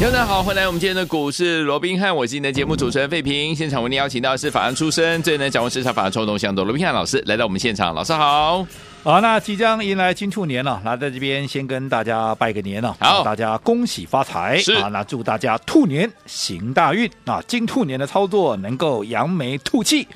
大家好，欢迎来我们今天的股市罗宾汉，我是你的节目主持人费平。现场为您邀请到的是法案出身、最能掌握市场法案冲动向的罗宾汉老师来到我们现场，老师好。好，那即将迎来金兔年了，那在这边先跟大家拜个年了，好，大家恭喜发财，是啊，那祝大家兔年行大运啊，金兔年的操作能够扬眉吐气，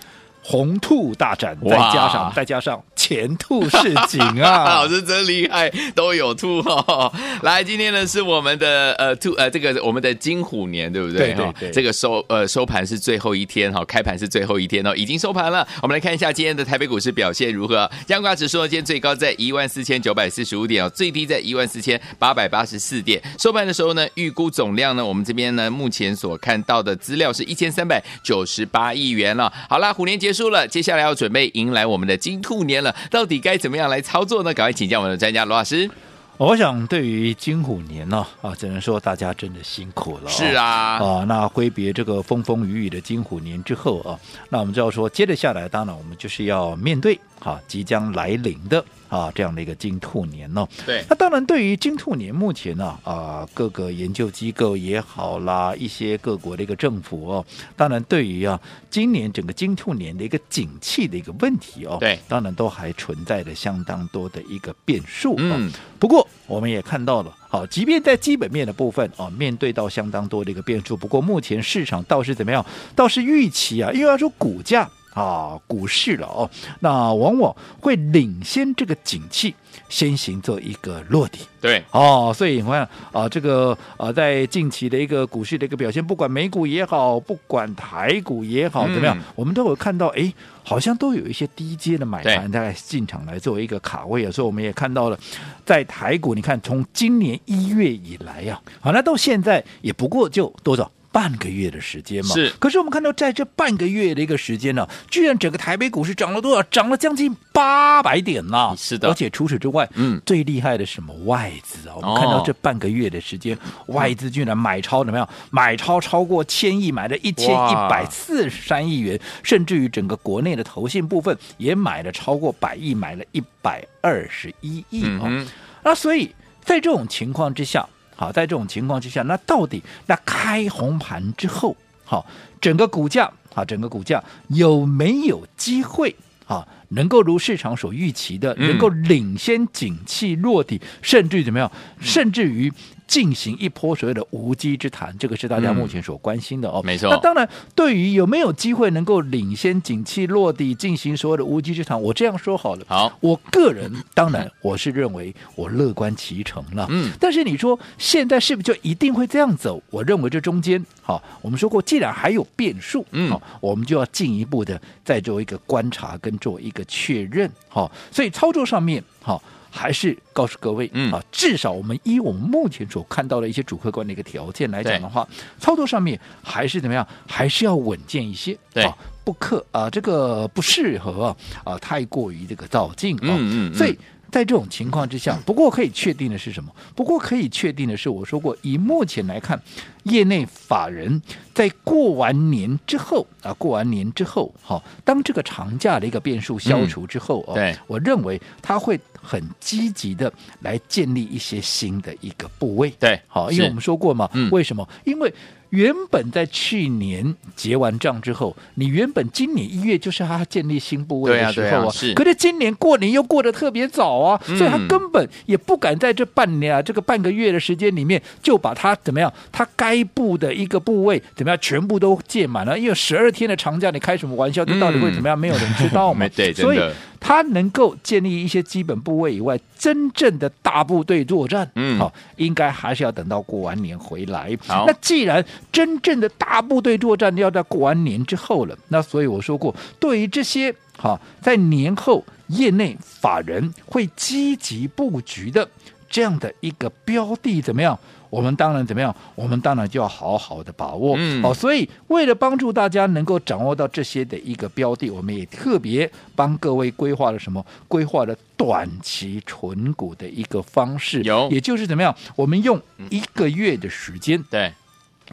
红兔大展，再加上再加上。前兔是景啊，老师真厉害，都有兔哦。来，今天呢是我们的呃兔呃这个我们的金虎年，对不对？对对对。这个收呃收盘是最后一天哈，开盘是最后一天哦，已经收盘了。我们来看一下今天的台北股市表现如何？加权指数呢，今天最高在一万四千九百四十五点哦，最低在一万四千八百八十四点。收盘的时候呢，预估总量呢，我们这边呢目前所看到的资料是一千三百九十八亿元了。好啦，虎年结束了，接下来要准备迎来我们的金兔年了。到底该怎么样来操作呢？赶快请教我们的专家罗老师。我想，对于金虎年呢，啊，只能说大家真的辛苦了。是啊，啊，那挥别这个风风雨雨的金虎年之后啊，那我们就要说，接着下来，当然我们就是要面对哈即将来临的啊这样的一个金兔年呢。对，那当然，对于金兔年，目前呢啊各个研究机构也好啦，一些各国的一个政府哦，当然对于啊今年整个金兔年的一个景气的一个问题哦，对，当然都还存在着相当多的一个变数。嗯，不过。我们也看到了，好，即便在基本面的部分啊，面对到相当多的一个变数，不过目前市场倒是怎么样？倒是预期啊，因为要说股价啊，股市了哦，那往往会领先这个景气。先行做一个落地，对哦，所以你看啊，这个啊，在近期的一个股市的一个表现，不管美股也好，不管台股也好，怎么样，嗯、我们都有看到，哎，好像都有一些低阶的买盘在进场来做一个卡位啊，所以我们也看到了，在台股，你看从今年一月以来呀、啊，好，那到现在也不过就多少？半个月的时间嘛，是。可是我们看到，在这半个月的一个时间呢，居然整个台北股市涨了多少？涨了将近八百点呐！是的。而且除此之外，嗯，最厉害的是什么？外资啊！我们看到这半个月的时间，哦、外资居然买超怎么样？买超超过千亿，买了一千一百四十三亿元，甚至于整个国内的投信部分也买了超过百亿，买了一百二十一亿啊！嗯、那所以在这种情况之下。好，在这种情况之下，那到底那开红盘之后，好，整个股价啊，整个股价有没有机会啊，能够如市场所预期的，能够领先景气落地，甚至于怎么样，甚至于。进行一波所谓的无稽之谈，这个是大家目前所关心的哦。嗯、没错。那当然，对于有没有机会能够领先景气落地进行所谓的无稽之谈，我这样说好了。好，我个人当然我是认为我乐观其成了。嗯。但是你说现在是不是就一定会这样走？我认为这中间，好，我们说过，既然还有变数，嗯，好，我们就要进一步的再做一个观察跟做一个确认。好，所以操作上面，好。还是告诉各位，嗯啊，至少我们以我们目前所看到的一些主客观的一个条件来讲的话，操作上面还是怎么样？还是要稳健一些，对啊，不克啊，这个不适合啊，太过于这个造进啊，嗯嗯，嗯，所以。在这种情况之下，不过可以确定的是什么？不过可以确定的是，我说过，以目前来看，业内法人在过完年之后啊，过完年之后，好，当这个长假的一个变数消除之后，哦，对，我认为他会很积极的来建立一些新的一个部位，对，好，因为我们说过嘛，为什么？因为。原本在去年结完账之后，你原本今年一月就是他建立新部位的时候啊，是。可是今年过年又过得特别早啊，所以他根本也不敢在这半年啊，这个半个月的时间里面就把他怎么样，他该布的一个部位怎么样全部都建满了。因为十二天的长假，你开什么玩笑？这到底会怎么样？没有人知道嘛。对，所以。他能够建立一些基本部位以外，真正的大部队作战，嗯，好，应该还是要等到过完年回来。好，那既然真正的大部队作战要在过完年之后了，那所以我说过，对于这些好在年后业内法人会积极布局的这样的一个标的，怎么样？我们当然怎么样？我们当然就要好好的把握。嗯，好，所以为了帮助大家能够掌握到这些的一个标的，我们也特别帮各位规划了什么？规划了短期存股的一个方式。有，也就是怎么样？我们用一个月的时间，对。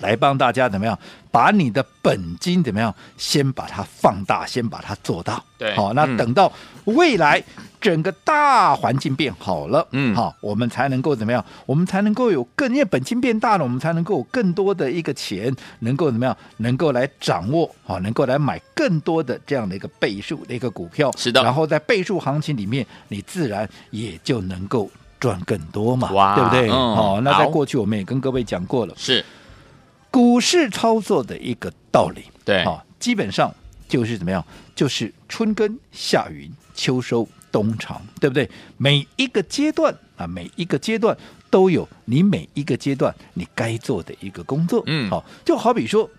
来帮大家怎么样？把你的本金怎么样？先把它放大，先把它做到。对，好，那等到未来整个大环境变好了，嗯，好，我们才能够怎么样？我们才能够有更，因为本金变大了，我们才能够有更多的一个钱，能够怎么样？能够来掌握，好，能够来买更多的这样的一个倍数的一个股票。是的。然后在倍数行情里面，你自然也就能够赚更多嘛，哇，对不对？嗯，好，那在过去我们也跟各位讲过了，是。股市操作的一个道理，对，啊，基本上就是怎么样？就是春耕、夏耘、秋收、冬藏，对不对？每一个阶段啊，每一个阶段都有你每一个阶段你该做的一个工作，嗯，好，就好比说，啊，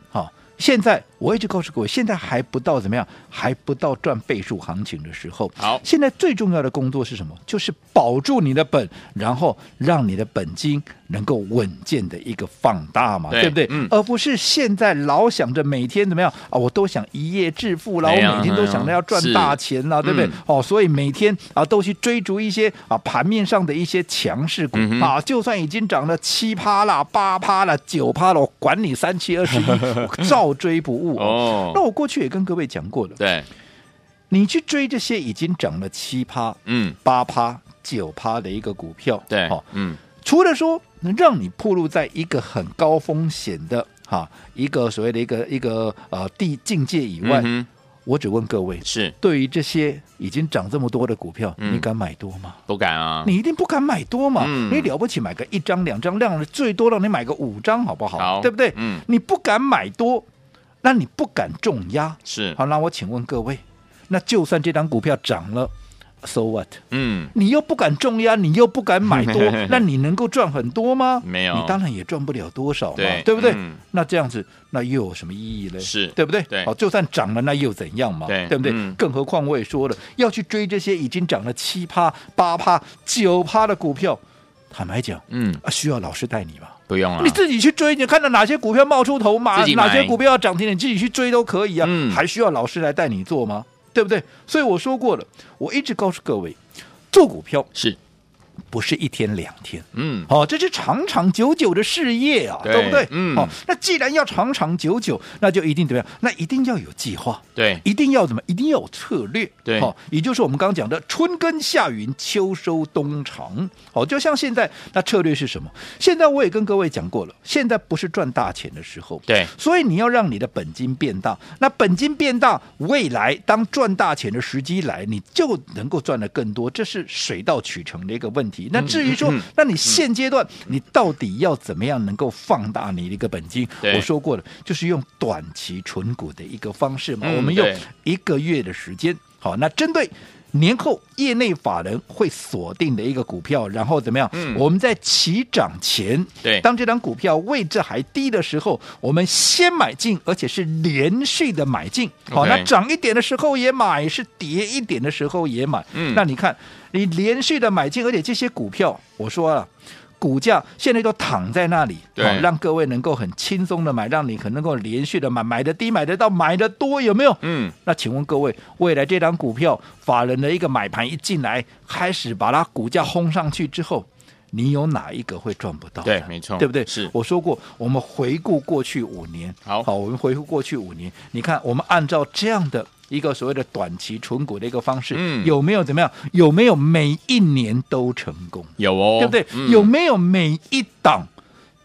现在我一直告诉各位，现在还不到怎么样，还不到赚倍数行情的时候。好，现在最重要的工作是什么？就是保住你的本，然后让你的本金。能够稳健的一个放大嘛，对，对不对？嗯，而不是现在老想着每天怎么样啊，我都想一夜致富了，我每天都想着要赚大钱了，对不对？嗯、哦，所以每天啊都去追逐一些啊盘面上的一些强势股、嗯、啊，就算已经涨了七趴了、八趴了、九趴了，我管你三七二十一，我照追不误哦。那我过去也跟各位讲过了，对，你去追这些已经涨了七趴、嗯八趴、九趴的一个股票，对，哦、嗯。除了说能让你暴露在一个很高风险的哈一个所谓的一个一个呃地境界以外，嗯、我只问各位：是对于这些已经涨这么多的股票，嗯、你敢买多吗？不敢啊！你一定不敢买多嘛！嗯、你了不起买个一张两张，量最多让你买个五张，好不好？好，对不对？嗯，你不敢买多，那你不敢重压，是好。那我请问各位，那就算这张股票涨了。So what？嗯，你又不敢重压，你又不敢买多，那你能够赚很多吗？没有，你当然也赚不了多少嘛，对，对不对？嗯、那这样子，那又有什么意义呢？是对不对？对，好，就算涨了，那又怎样嘛？对，对不对？嗯、更何况我也说了，要去追这些已经涨了七趴、八趴、九趴的股票，坦白讲，嗯，啊，需要老师带你吗？不用了，你自己去追，你看到哪些股票冒出头嘛？哪些股票要涨停，你自己去追都可以啊，嗯、还需要老师来带你做吗？对不对？所以我说过了，我一直告诉各位。做股票是不是一天两天？嗯，好、哦，这是长长久久的事业啊，对，对不对？嗯，好、哦，那既然要长长久久，那就一定怎么样？那一定要有计划，对，一定要怎么？一定要有策略，对，好、哦，也就是我们刚刚讲的春耕夏耘秋收冬藏。好、哦，就像现在，那策略是什么？现在我也跟各位讲过了，现在不是赚大钱的时候，对，所以你要让你的本金变大。那本金变大，未来当赚大钱的时机来，你就能够赚得更多，这是水到渠成的一个问题。那至于说，嗯、那你现阶段你到底要怎么样能够放大你的一个本金？我说过了，就是用短期存股的一个方式嘛。嗯、我们用一个月的时间，好，那针对年后业内法人会锁定的一个股票，然后怎么样？嗯、我们在起涨前，对，当这张股票位置还低的时候，我们先买进，而且是连续的买进。好，那涨一点的时候也买，是跌一点的时候也买。嗯，那你看。你连续的买进，而且这些股票，我说了，股价现在都躺在那里，对，让各位能够很轻松的买，让你可能够连续的买，买的低，买得到，买的多，有没有？嗯，那请问各位，未来这张股票，法人的一个买盘一进来，开始把它股价轰上去之后，你有哪一个会赚不到？对，没错，对不对？是，我说过，我们回顾过去五年，好，好，我们回顾过去五年，你看，我们按照这样的。一个所谓的短期存股的一个方式，嗯，有没有怎么样？有没有每一年都成功？有哦，对不对？嗯、有没有每一档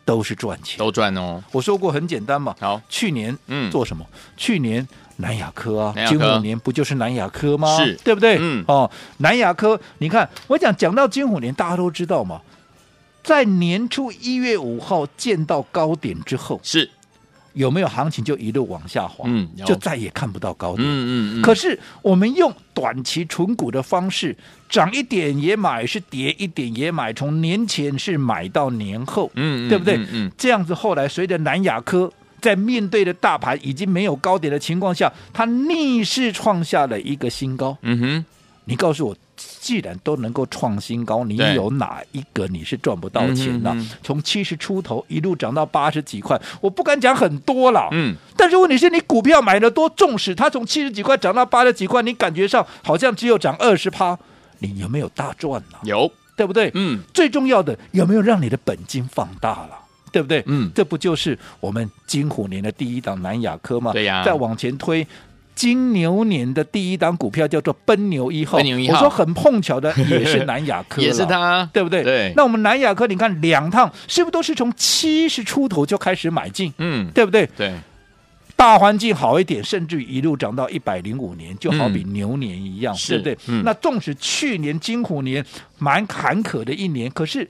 都是赚钱？都赚哦。我说过很简单嘛。好，去年嗯做什么？嗯、去年南亚科啊，金虎年不就是南亚科吗？是，对不对？嗯，哦，南亚科，你看我讲讲到金虎年，大家都知道嘛，在年初一月五号见到高点之后是。有没有行情就一路往下滑，嗯，就再也看不到高点。嗯嗯嗯。可是我们用短期存股的方式，涨一点也买，是跌一点也买，从年前是买到年后，嗯，对不对？嗯，嗯，这样子后来随着南亚科在面对的大盘已经没有高点的情况下，它逆势创下了一个新高。嗯哼。你告诉我，既然都能够创新高，你有哪一个你是赚不到钱的？从七十出头一路涨到八十几块，我不敢讲很多了。嗯，但是问题是你股票买的多，纵使它从七十几块涨到八十几块，你感觉上好像只有涨二十趴，你有没有大赚呢？有，对不对？嗯，最重要的有没有让你的本金放大了？对不对？嗯，这不就是我们金虎年的第一档南亚科吗？对呀，再往前推。金牛年的第一档股票叫做奔牛一号，奔牛一号，我说很碰巧的也是南亚科，也是它，对不对？对。那我们南亚科，你看两趟是不是都是从七十出头就开始买进？嗯，对不对？对。大环境好一点，甚至一路涨到一百零五年，就好比牛年一样，嗯、对不对？嗯、那纵使去年金虎年蛮坎坷的一年，可是。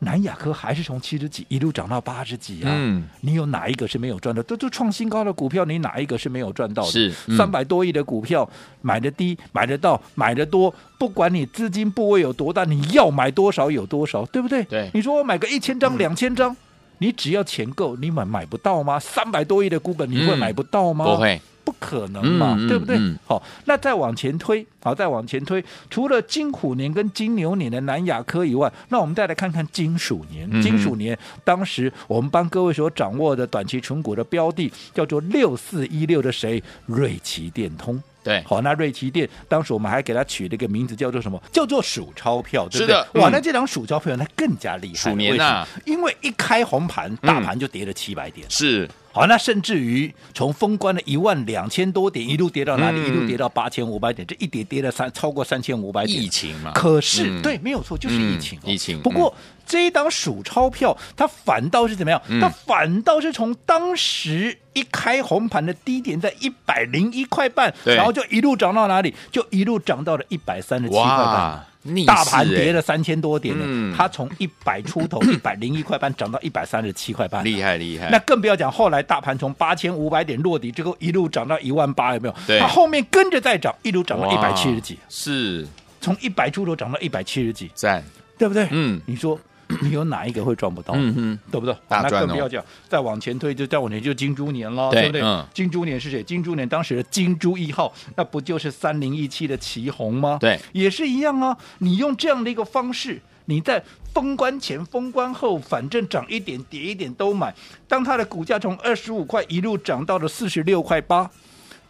南亚科还是从七十几一路涨到八十几啊！嗯，你有哪一个是没有赚的？都都创新高的股票，你哪一个是没有赚到的？是三百、嗯、多亿的股票，买的低，买得到，买得多，不管你资金部位有多大，你要买多少有多少，对不对？对，你说我买个一千张、两千张，你只要钱够，你买买不到吗？三百多亿的股本，你会买不到吗？不会。不可能嘛，嗯、对不对？嗯、好，那再往前推，好，再往前推，除了金虎年跟金牛年的南亚科以外，那我们再来看看金鼠年。嗯、金鼠年当时我们帮各位所掌握的短期存股的标的叫做六四一六的谁？瑞奇电通。对，好，那瑞奇电当时我们还给它取了一个名字叫做什么？叫做数钞票，对不对？是的，哇，那这张数钞票那更加厉害。鼠年啊，因为一开红盘，大盘就跌了七百点。嗯、是。好，那甚至于从封关的一万两千多点一路跌到哪里？嗯、一路跌到八千五百点，这一跌跌了三超过三千五百点。疫情嘛，可是、嗯、对，没有错，就是疫情、哦嗯。疫情。不过、嗯、这一档数钞票，它反倒是怎么样？嗯、它反倒是从当时一开红盘的低点在一百零一块半，然后就一路涨到哪里？就一路涨到了一百三十七块半。大盘跌了三千多点呢，嗯、它从一百出头 一百零一块半涨到一百三十七块半，厉害厉害。那更不要讲后来大盘从八千五百点落底之后，一路涨到一万八，有没有？它后面跟着再涨，一路涨到一百七十几，是从一百出头涨到一百七十几，赞，对不对？嗯，你说。你有哪一个会赚不到？嗯嗯，对不对？大赚哦。那更不要讲，再往前推，就再往前就金猪年了，对不对？嗯金猪年是谁？金猪年当时的金猪一号，那不就是三零一七的旗红吗？对，也是一样啊。你用这样的一个方式，你在封关前、封关后，反正涨一点跌一点都买。当它的股价从二十五块一路涨到了四十六块八，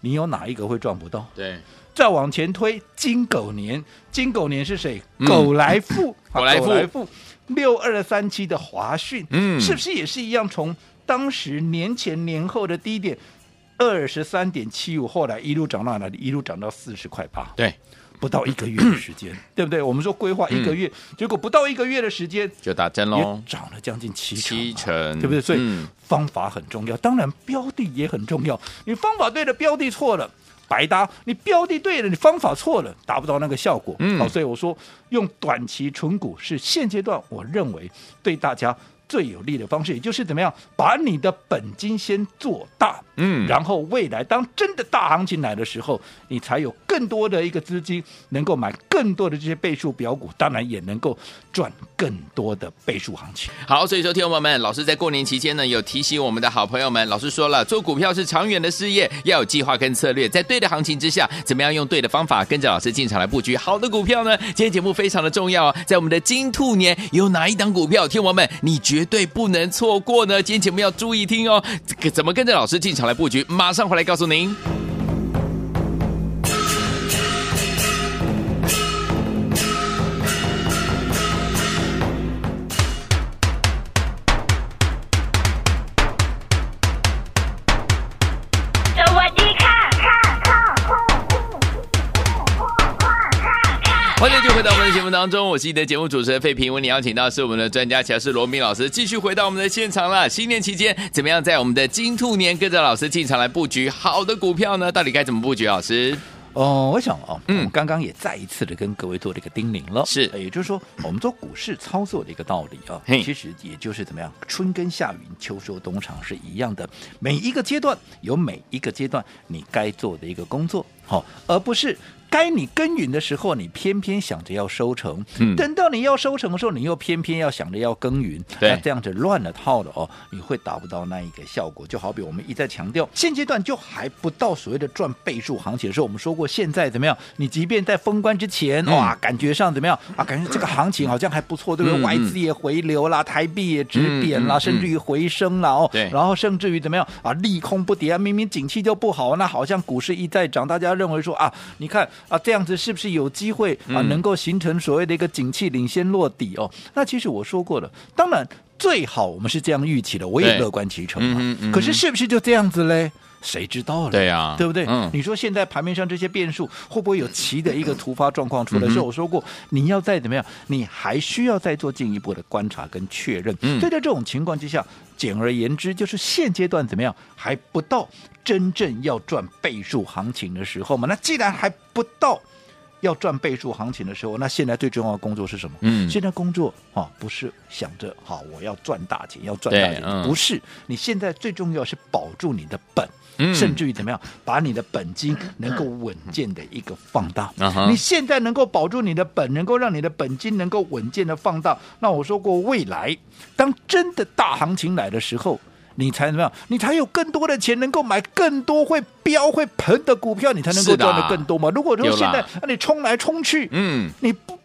你有哪一个会赚不到？对。再往前推，金狗年，金狗年是谁？狗来富，狗来富。六二三七的华讯，嗯，是不是也是一样？从当时年前年后的低点二十三点七五，后来一路涨到哪里？一路涨到四十块八。对，不到一个月的时间，对不对？我们说规划一个月，嗯、结果不到一个月的时间就打针喽，涨了将近七成，七成，对不对？所以、嗯、方法很重要，当然标的也很重要。你方法对了，标的错了。白搭，你标的对了，你方法错了，达不到那个效果。嗯，好，所以我说用短期存股是现阶段我认为对大家最有利的方式，也就是怎么样把你的本金先做大，嗯，然后未来当真的大行情来的时候，你才有更多的一个资金能够买更多的这些倍数标股，当然也能够赚更多的倍数行情。好，所以说听众朋友们，老师在过年期间呢，有提醒我们的好朋友们，老师说了，做股票是长远的事业，要有计划跟策略，在对的行情之下，怎么样用对的方法跟着老师进场来布局好的股票呢？今天节目非常的重要啊，在我们的金兔年有哪一档股票，听友们你绝对不能错过呢。今天节目要注意听哦，怎么跟着老师进场来布局？马上回来告诉您。欢迎回到我们的节目当中，我是你的节目主持人费平。为你邀请到是我们的专家强势罗明老师，继续回到我们的现场了。新年期间，怎么样在我们的金兔年跟着老师进场来布局好的股票呢？到底该怎么布局？老师？哦，我想哦，嗯，我们刚刚也再一次的跟各位做了一个叮咛了，是，也就是说，我们做股市操作的一个道理啊，嘿其实也就是怎么样，春耕夏耘，秋收冬藏是一样的，每一个阶段有每一个阶段你该做的一个工作，好，而不是该你耕耘的时候，你偏偏想着要收成；嗯等到你要收成的时候，你又偏偏要想着要耕耘。对那这样子乱了套了哦，你会达不到那一个效果。就好比我们一再强调，现阶段就还不到所谓的赚倍数行情的时候，我们说过，现在怎么样？你即便在封关之前，嗯哇，感觉上怎么样啊？感觉这个行情好像还不错，对不对？外资也回流啦，台币也止贬啦，甚至于回升了哦。对然后甚至于怎么样啊？利空不跌啊，明明景气就不好，那好像股市一再涨，大家认为说啊，你看啊，这样子是不是有机会啊，嗯能够形成所谓的一个景气领先落底哦？那其实我说过了，当然最好我们是这样预期的，我也对乐观其成嘛。嗯哼嗯可是是不是就这样子嘞？谁知道了？对啊对不对？嗯你说现在盘面上这些变数会不会有奇的一个突发状况出来？嗯哼是我说过，你要再怎么样，你还需要再做进一步的观察跟确认。嗯所以在这种情况之下，简而言之，就是现阶段怎么样还不到真正要赚倍数行情的时候嘛。那既然还不到。要赚倍数行情的时候，那现在最重要的工作是什么？嗯现在工作啊，不是想着好我要赚大钱，要赚大钱，嗯不是。你现在最重要是保住你的本，嗯甚至于怎么样，把你的本金能够稳健的一个放大。你现在能够保住你的本，能够让你的本金能够稳健的放大。那我说过，未来当真的大行情来的时候。你才怎么样？你才有更多的钱，能够买更多会飙会喷的股票，你才能够赚的更多嘛。如果说现在啊你冲来冲去，嗯，你不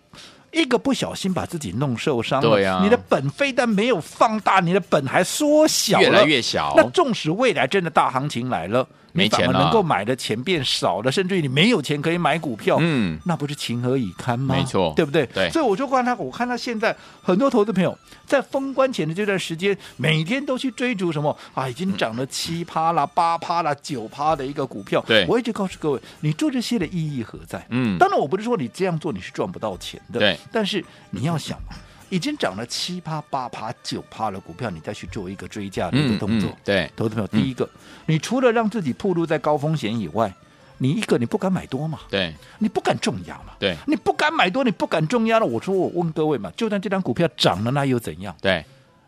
一个不小心把自己弄受伤了，对啊。你的本非但没有放大，你的本还缩小了，越来越小。那纵使未来真的大行情来了，没钱了能够买的钱变少了，甚至于你没有钱可以买股票，嗯那不是情何以堪吗？没错对不对？对所以我就看他，我看他现在很多投资朋友在封关前的这段时间，每天都去追逐什么啊，已经涨了七趴啦、八趴啦、九趴的一个股票。对我一直告诉各位，你做这些的意义何在？嗯当然我不是说你这样做你是赚不到钱的，对，但是你要想嘛，已经涨了七趴、八趴、九趴的股票，你再去做一个追加的一个动作，嗯嗯对。投资朋友，第一个，你除了让自己暴露在高风险以外，你一个你不敢买多嘛，对。你不敢重压嘛，对。你不敢买多，你不敢重压了。我说我问各位嘛，就算这张股票涨了，那又怎样？对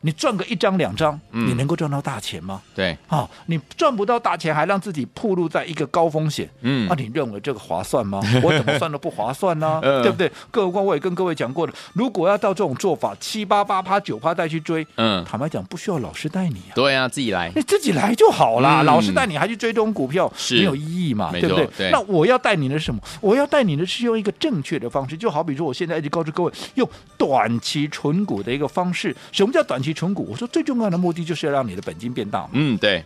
你赚个一张两张，嗯你能够赚到大钱吗？对，啊，你赚不到大钱，还让自己暴露在一个高风险，嗯啊，你认为这个划算吗？我怎么算都不划算呢、嗯对不对？更何况我也跟各位讲过了，如果要到这种做法，七八八趴九趴再去追，嗯，坦白讲不需要老师带你啊。对啊，自己来，你自己来就好啦，嗯老师带你还去追这种股票，没有意义嘛，对不对？对那我要带你的是什么？我要带你的是用一个正确的方式，就好比说，我现在一直告诉各位，用短期存股的一个方式。什么叫短期存股？我说最重要的目的就是要让你的本金变大嘛。嗯，对，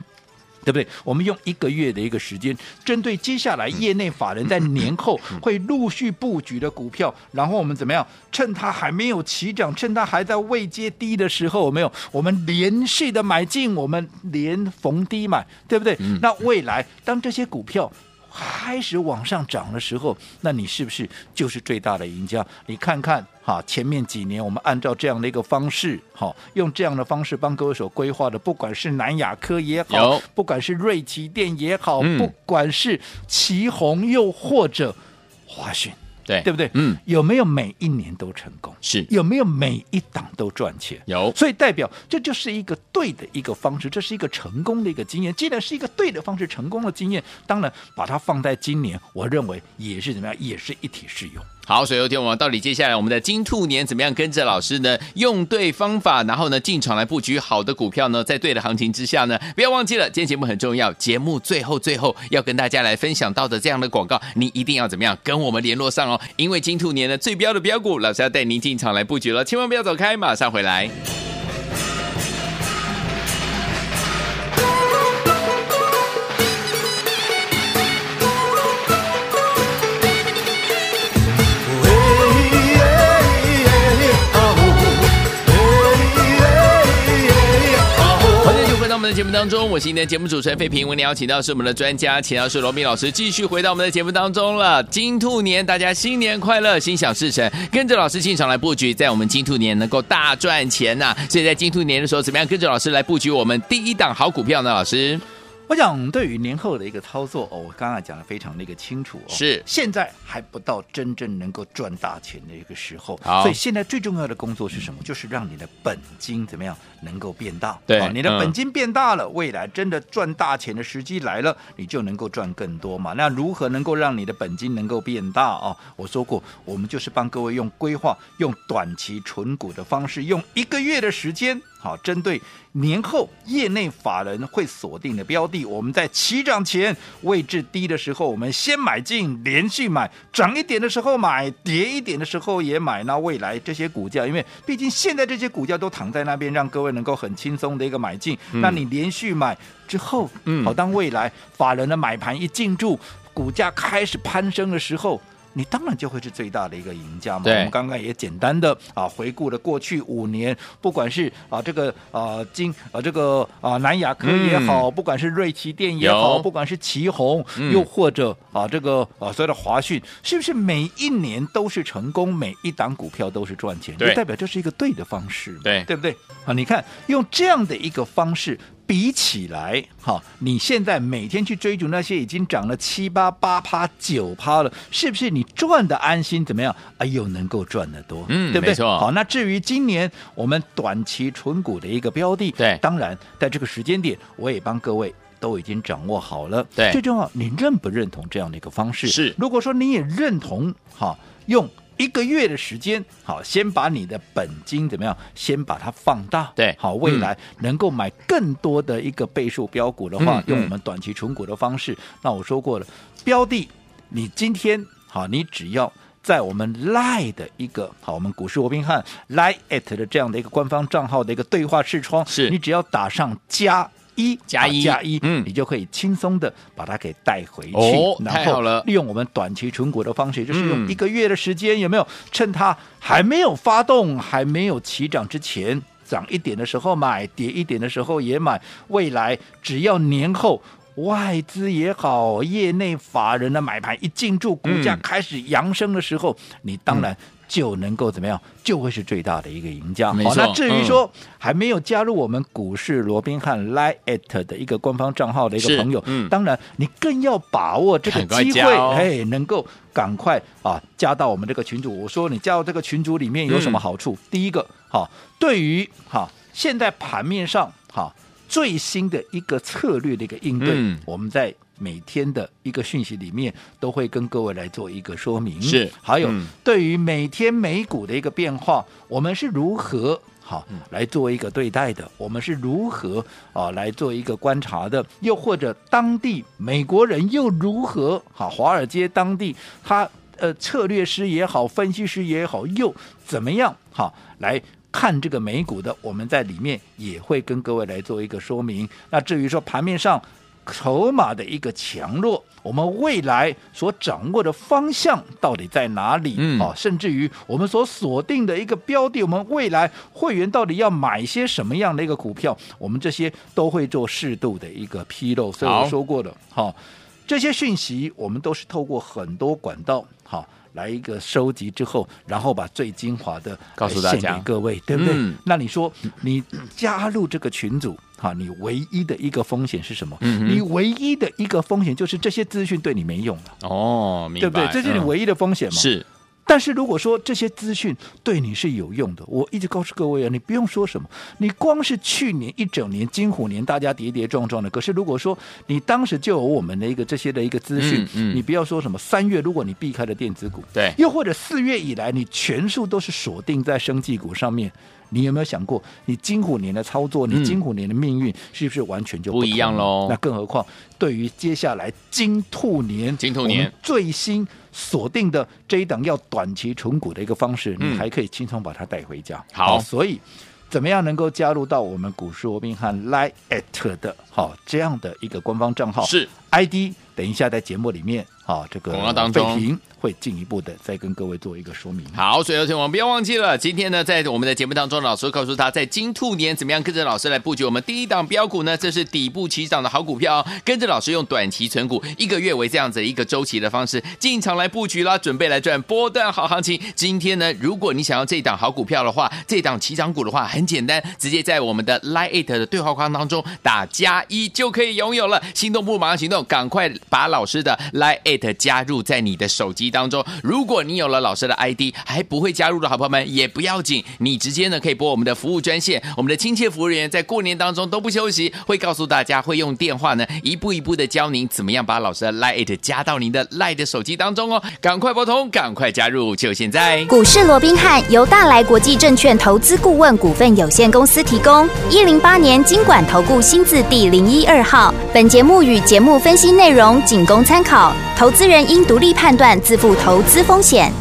对不对？我们用一个月的一个时间，针对接下来业内法人在年后会陆续布局的股票，然后我们怎么样？趁它还没有起涨，趁它还在未接低的时候，有没有？我们连续的买进，我们连逢低买，对不对？那未来当这些股票。开始往上涨的时候，那你是不是就是最大的赢家？你看看哈，前面几年我们按照这样的一个方式，哈，用这样的方式帮各位所规划的，不管是南亚科也好，不管是瑞奇电也好，嗯。不管是旗宏又或者华讯，对，对不对？嗯，有没有每一年都成功？是有没有每一档都赚钱？有，所以代表这就是一个对的一个方式，这是一个成功的一个经验。既然是一个对的方式，成功的经验，当然把它放在今年，我认为也是怎么样，也是一体适用。好，所以有天我们到底接下来我们的金兔年怎么样跟着老师呢？用对方法，然后呢进场来布局好的股票呢？在对的行情之下呢，不要忘记了，今天节目很重要，节目最后最后要跟大家来分享到的这样的广告，你一定要怎么样跟我们联络上哦？因为金兔年的最标的标股，老师要带您进场来布局了，千万不要走开，马上回来。我们的节目当中，我是今天的节目主持人费平。为您邀请到是我们的专家，钱老师罗密老师，继续回到我们的节目当中了。金兔年，大家新年快乐，心想事成，跟着老师进场来布局，在我们金兔年能够大赚钱呐、所以在金兔年的时候，怎么样跟着老师来布局我们第一档好股票呢？老师，我想对于年后的一个操作哦，我刚才讲的非常的一个清楚哦，是现在还不到真正能够赚大钱的一个时候，好所以现在最重要的工作是什么？就是让你的本金怎么样能够变大？对好你的本金变大了，未来真的赚大钱的时机来了，你就能够赚更多嘛。那如何能够让你的本金能够变大啊？我说过，我们就是帮各位用规划、用短期存股的方式，用一个月的时间。好，针对年后业内法人会锁定的标的，我们在起涨前位置低的时候，我们先买进，连续买，涨一点的时候买，跌一点的时候也买。那未来这些股价，因为毕竟现在这些股价都躺在那边，让各位能够很轻松的一个买进。嗯、那你连续买之后，嗯，好，当未来法人的买盘一进驻，股价开始攀升的时候。你当然就会是最大的一个赢家嘛。我们刚刚也简单的啊回顾了过去五年，不管是啊这个啊金啊这个啊南亚科也好，嗯、不管是瑞奇电也好，不管是旗宏，嗯、又或者啊这个啊所谓的华讯，是不是每一年都是成功，每一档股票都是赚钱？就代表这是一个对的方式，对对不对？啊，你看用这样的一个方式。比起来，哈，你现在每天去追逐那些已经涨了七八八趴九趴了，是不是你赚的安心？怎么样？哎呦，能够赚得多，嗯，对不对？好，那至于今年我们短期纯股的一个标的，对，当然在这个时间点，我也帮各位都已经掌握好了。对，最重要，你认不认同这样的一个方式？是。如果说你也认同，哈，用。一个月的时间，好，先把你的本金怎么样？先把它放大，对，好，未来能够买更多的一个倍数标股的话，嗯、用我们短期存股的方式。嗯、那我说过了，标的，你今天好，你只要在我们 Line 的一个好，我们股市罗宾汉 Line at 的这样的一个官方账号的一个对话视窗，是你只要打上加。一加一加一，嗯，你就可以轻松的把它给带回去。哦，然后利用我们短期存股的方式，就是用一个月的时间，有没有？趁它还没有发动、还没有起涨之前，涨一点的时候买，跌一点的时候也买。未来只要年后外资也好，业内法人的买盘一进驻，股价开始扬升的时候，你当然。就能够怎么样？就会是最大的一个赢家。好，那至于说、嗯、还没有加入我们股市罗宾汉 Line@ 的一个官方账号的一个朋友，嗯，当然你更要把握这个机会，哎、哦，能够赶快啊加到我们这个群组。我说你加到这个群组里面有什么好处？嗯、第一个，好，对于哈现在盘面上哈最新的一个策略的一个应对，嗯、我们在。每天的一个讯息里面都会跟各位来做一个说明，是还有对于每天美股的一个变化，我们是如何好来做一个对待的？我们是如何啊来做一个观察的？又或者当地美国人又如何好？华尔街当地他呃策略师也好，分析师也好，又怎么样好来看这个美股的？我们在里面也会跟各位来做一个说明。那至于说盘面上。筹码的一个强弱，我们未来所掌握的方向到底在哪里？嗯，啊，甚至于我们所锁定的一个标的，我们未来会员到底要买些什么样的一个股票？我们这些都会做适度的一个披露。所以我说过了，好，这些讯息我们都是透过很多管道，好。来一个收集之后，然后把最精华的告诉大家，各位，对不对？嗯、那你说，你加入这个群组，哈，你唯一的一个风险是什么？嗯、你唯一的一个风险就是这些资讯对你没用了。哦，明白，对不对？这是你唯一的风险嘛？嗯、是。但是如果说这些资讯对你是有用的，我一直告诉各位啊，你不用说什么，你光是去年一整年金虎年，大家跌跌撞撞的。可是如果说你当时就有我们的一个这些的一个资讯，嗯嗯、你不要说什么三月，如果你避开了电子股，对，又或者四月以来你全数都是锁定在生技股上面，你有没有想过，你金虎年的操作，你金虎年的命运是不是完全就不，不一样喽？那更何况对于接下来金兔年，金兔年最新。锁定的这一档要短期存股的一个方式，你还可以轻松把它带回家。嗯、好，所以怎么样能够加入到我们股市罗宾汉 Line@ 的好这样的一个官方账号？是 ID，等一下在节目里面啊这个广告当中。会进一步的再跟各位做一个说明。好，所以有请我们不要忘记了，今天呢，在我们的节目当中，老师会告诉他在金兔年怎么样跟着老师来布局我们第一档标股呢？这是底部起涨的好股票，跟着老师用短期存股一个月为这样子一个周期的方式进场来布局啦，准备来赚波段好行情。今天呢，如果你想要这档好股票的话，这档起涨股的话，很简单，直接在我们的 Line It 的对话框当中打加一就可以拥有了。心动不如马上行动，赶快把老师的 Line 加入在你的手机当中。如果你有了老师的 ID 还不会加入的好朋友们也不要紧，你直接呢可以拨我们的服务专线，我们的亲切服务人员在过年当中都不休息，会告诉大家，会用电话呢一步一步的教您怎么样把老师的 Line 加到您的 Line 的手机当中哦，赶快拨通，赶快加入，就现在！股市罗宾汉由大来国际证券投资顾问股份有限公司提供，一零八年金管投顾新字第零一二号，本节目与节目分析内容仅供参考，投投资人应独立判断，自负投资风险。